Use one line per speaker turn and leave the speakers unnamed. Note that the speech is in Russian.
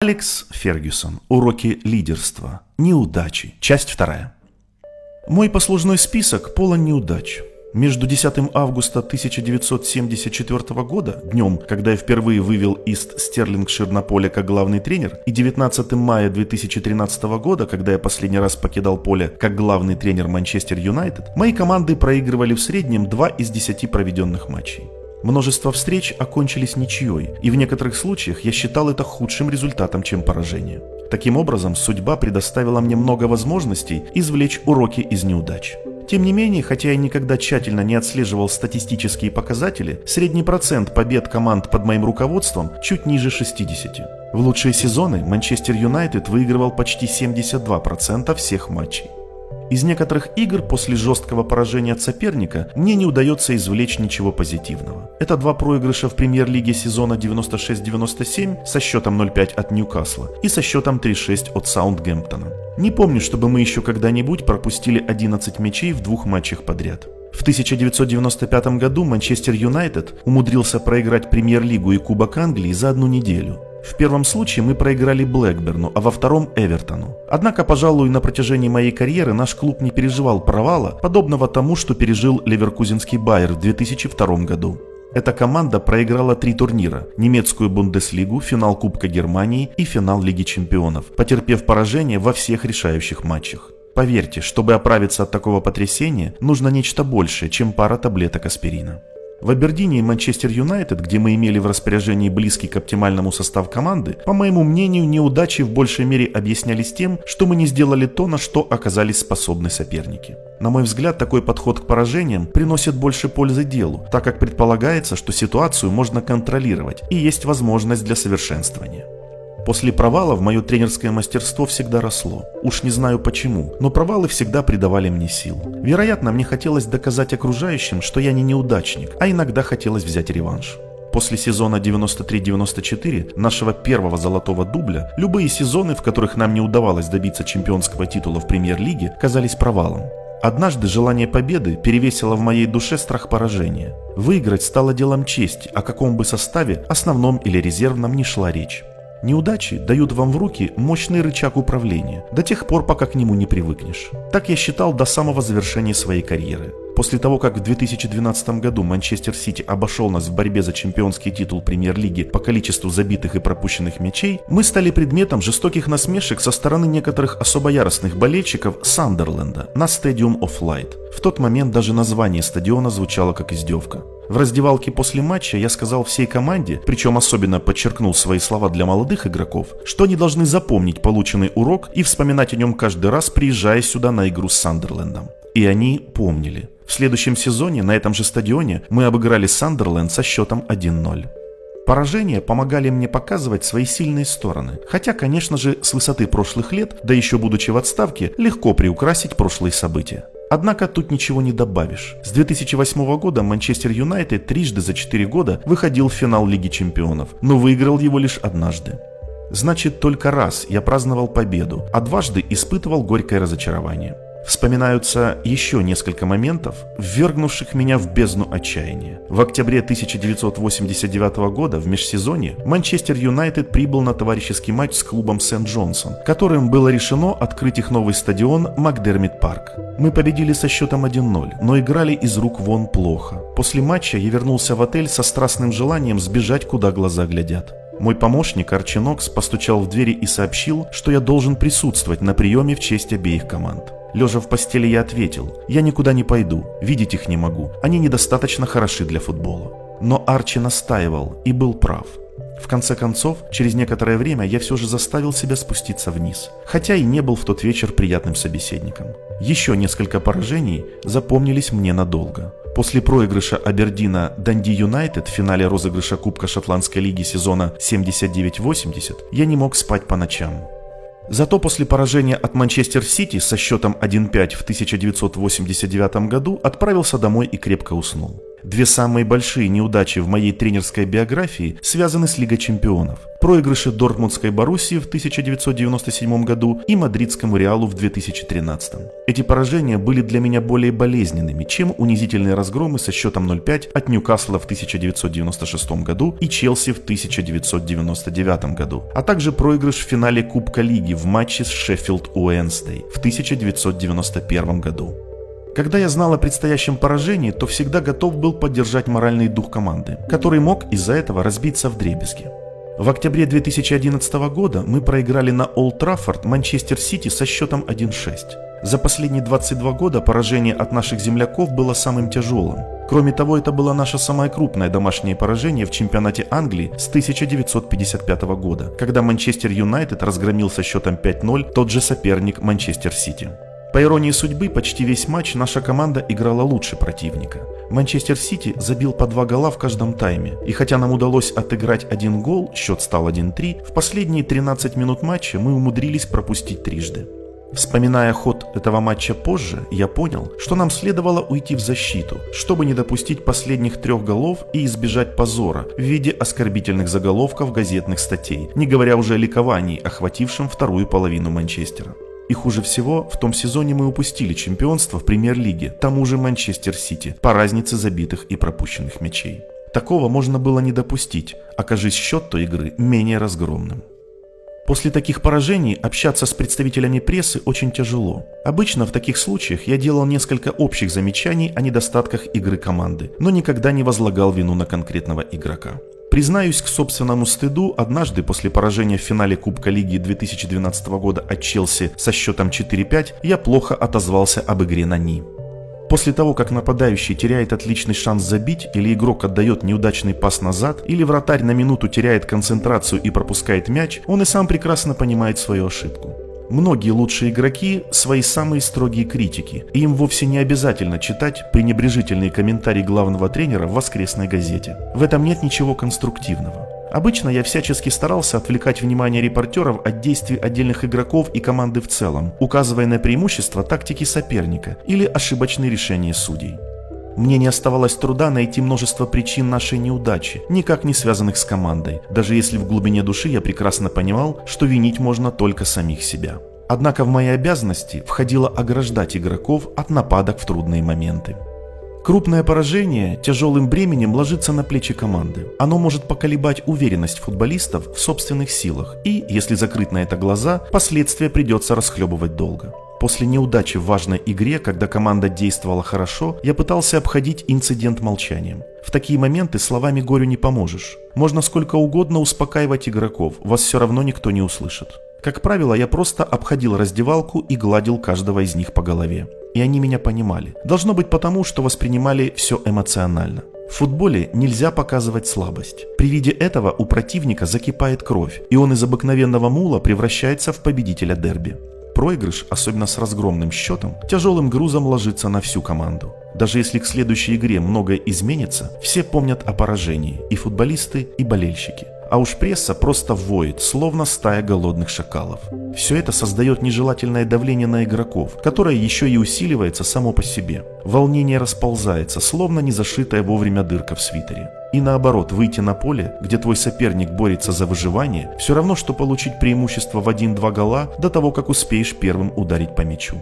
Алекс Фергюсон. Уроки лидерства. Неудачи. Часть вторая. Мой послужной список полон неудач. Между 10 августа 1974 года, днем, когда я впервые вывел Ист Стерлингшир на поле как главный тренер, и 19 мая 2013 года, когда я последний раз покидал поле как главный тренер Манчестер Юнайтед, мои команды проигрывали в среднем 2 из 10 проведенных матчей. Множество встреч окончились ничьей, и в некоторых случаях я считал это худшим результатом, чем поражение. Таким образом, судьба предоставила мне много возможностей извлечь уроки из неудач. Тем не менее, хотя я никогда тщательно не отслеживал статистические показатели, средний процент побед команд под моим руководством чуть ниже 60. В лучшие сезоны Манчестер Юнайтед выигрывал почти 72% всех матчей. Из некоторых игр после жесткого поражения от соперника мне не удается извлечь ничего позитивного. Это два проигрыша в премьер-лиге сезона 96-97 со счетом 0-5 от Ньюкасла и со счетом 3-6 от Саундгемптона. Не помню, чтобы мы еще когда-нибудь пропустили 11 мячей в двух матчах подряд. В 1995 году Манчестер Юнайтед умудрился проиграть премьер-лигу и Кубок Англии за одну неделю. В первом случае мы проиграли Блэкберну, а во втором – Эвертону. Однако, пожалуй, на протяжении моей карьеры наш клуб не переживал провала, подобного тому, что пережил Ливеркузинский Байер в 2002 году. Эта команда проиграла три турнира – немецкую Бундеслигу, финал Кубка Германии и финал Лиги Чемпионов, потерпев поражение во всех решающих матчах. Поверьте, чтобы оправиться от такого потрясения, нужно нечто большее, чем пара таблеток аспирина. В Абердине и Манчестер Юнайтед, где мы имели в распоряжении близкий к оптимальному состав команды, по моему мнению, неудачи в большей мере объяснялись тем, что мы не сделали то, на что оказались способны соперники. На мой взгляд, такой подход к поражениям приносит больше пользы делу, так как предполагается, что ситуацию можно контролировать и есть возможность для совершенствования. После провалов мое тренерское мастерство всегда росло. Уж не знаю почему, но провалы всегда придавали мне сил. Вероятно, мне хотелось доказать окружающим, что я не неудачник, а иногда хотелось взять реванш. После сезона 93-94, нашего первого золотого дубля, любые сезоны, в которых нам не удавалось добиться чемпионского титула в премьер-лиге, казались провалом. Однажды желание победы перевесило в моей душе страх поражения. Выиграть стало делом чести, о каком бы составе, основном или резервном, не шла речь. Неудачи дают вам в руки мощный рычаг управления, до тех пор, пока к нему не привыкнешь. Так я считал до самого завершения своей карьеры. После того, как в 2012 году Манчестер Сити обошел нас в борьбе за чемпионский титул премьер-лиги по количеству забитых и пропущенных мячей, мы стали предметом жестоких насмешек со стороны некоторых особо яростных болельщиков Сандерленда на Stadium of Light. В тот момент даже название стадиона звучало как издевка. В раздевалке после матча я сказал всей команде, причем особенно подчеркнул свои слова для молодых игроков, что они должны запомнить полученный урок и вспоминать о нем каждый раз, приезжая сюда на игру с Сандерлендом. И они помнили. В следующем сезоне на этом же стадионе мы обыграли Сандерленд со счетом 1-0. Поражения помогали мне показывать свои сильные стороны. Хотя, конечно же, с высоты прошлых лет, да еще будучи в отставке, легко приукрасить прошлые события. Однако тут ничего не добавишь. С 2008 года Манчестер Юнайтед трижды за 4 года выходил в финал Лиги Чемпионов, но выиграл его лишь однажды. Значит, только раз я праздновал победу, а дважды испытывал горькое разочарование. Вспоминаются еще несколько моментов, ввергнувших меня в бездну отчаяния. В октябре 1989 года в межсезонье Манчестер Юнайтед прибыл на товарищеский матч с клубом Сент-Джонсон, которым было решено открыть их новый стадион Макдермит Парк. Мы победили со счетом 1-0, но играли из рук вон плохо. После матча я вернулся в отель со страстным желанием сбежать, куда глаза глядят. Мой помощник Арчи Нокс постучал в двери и сообщил, что я должен присутствовать на приеме в честь обеих команд. Лежа в постели я ответил, я никуда не пойду, видеть их не могу, они недостаточно хороши для футбола. Но Арчи настаивал и был прав. В конце концов, через некоторое время я все же заставил себя спуститься вниз, хотя и не был в тот вечер приятным собеседником. Еще несколько поражений запомнились мне надолго. После проигрыша Абердина Данди Юнайтед в финале розыгрыша Кубка Шотландской лиги сезона 79-80 я не мог спать по ночам. Зато после поражения от Манчестер Сити со счетом 1-5 в 1989 году отправился домой и крепко уснул. Две самые большие неудачи в моей тренерской биографии связаны с Лигой чемпионов. Проигрыши Дортмундской Боруссии в 1997 году и Мадридскому Реалу в 2013. Эти поражения были для меня более болезненными, чем унизительные разгромы со счетом 0-5 от Ньюкасла в 1996 году и Челси в 1999 году, а также проигрыш в финале Кубка Лиги в матче с Шеффилд Уэнсдей в 1991 году. Когда я знал о предстоящем поражении, то всегда готов был поддержать моральный дух команды, который мог из-за этого разбиться в дребезги. В октябре 2011 года мы проиграли на Олд Траффорд Манчестер Сити со счетом 1-6. За последние 22 года поражение от наших земляков было самым тяжелым. Кроме того, это было наше самое крупное домашнее поражение в чемпионате Англии с 1955 года, когда Манчестер Юнайтед разгромил со счетом 5-0 тот же соперник Манчестер Сити. По иронии судьбы, почти весь матч наша команда играла лучше противника. Манчестер Сити забил по два гола в каждом тайме, и хотя нам удалось отыграть один гол, счет стал 1-3, в последние 13 минут матча мы умудрились пропустить трижды. Вспоминая ход этого матча позже, я понял, что нам следовало уйти в защиту, чтобы не допустить последних трех голов и избежать позора в виде оскорбительных заголовков газетных статей, не говоря уже о ликовании, охватившем вторую половину Манчестера. И хуже всего, в том сезоне мы упустили чемпионство в премьер-лиге, тому же Манчестер Сити, по разнице забитых и пропущенных мячей. Такого можно было не допустить, окажись счет той игры менее разгромным. После таких поражений общаться с представителями прессы очень тяжело. Обычно в таких случаях я делал несколько общих замечаний о недостатках игры команды, но никогда не возлагал вину на конкретного игрока. Признаюсь к собственному стыду, однажды после поражения в финале Кубка Лиги 2012 года от Челси со счетом 4-5 я плохо отозвался об игре на Ни. После того, как нападающий теряет отличный шанс забить, или игрок отдает неудачный пас назад, или вратарь на минуту теряет концентрацию и пропускает мяч, он и сам прекрасно понимает свою ошибку. Многие лучшие игроки – свои самые строгие критики, им вовсе не обязательно читать пренебрежительные комментарии главного тренера в воскресной газете. В этом нет ничего конструктивного. Обычно я всячески старался отвлекать внимание репортеров от действий отдельных игроков и команды в целом, указывая на преимущества тактики соперника или ошибочные решения судей. Мне не оставалось труда найти множество причин нашей неудачи, никак не связанных с командой, даже если в глубине души я прекрасно понимал, что винить можно только самих себя. Однако в мои обязанности входило ограждать игроков от нападок в трудные моменты. Крупное поражение тяжелым бременем ложится на плечи команды. Оно может поколебать уверенность футболистов в собственных силах и, если закрыть на это глаза, последствия придется расхлебывать долго. После неудачи в важной игре, когда команда действовала хорошо, я пытался обходить инцидент молчанием. В такие моменты словами горю не поможешь. Можно сколько угодно успокаивать игроков, вас все равно никто не услышит. Как правило, я просто обходил раздевалку и гладил каждого из них по голове. И они меня понимали. Должно быть потому, что воспринимали все эмоционально. В футболе нельзя показывать слабость. При виде этого у противника закипает кровь, и он из обыкновенного мула превращается в победителя дерби проигрыш, особенно с разгромным счетом, тяжелым грузом ложится на всю команду. Даже если к следующей игре многое изменится, все помнят о поражении, и футболисты, и болельщики. А уж пресса просто воет, словно стая голодных шакалов. Все это создает нежелательное давление на игроков, которое еще и усиливается само по себе. Волнение расползается, словно не зашитая вовремя дырка в свитере. И наоборот, выйти на поле, где твой соперник борется за выживание, все равно, что получить преимущество в 1-2 гола до того, как успеешь первым ударить по мячу.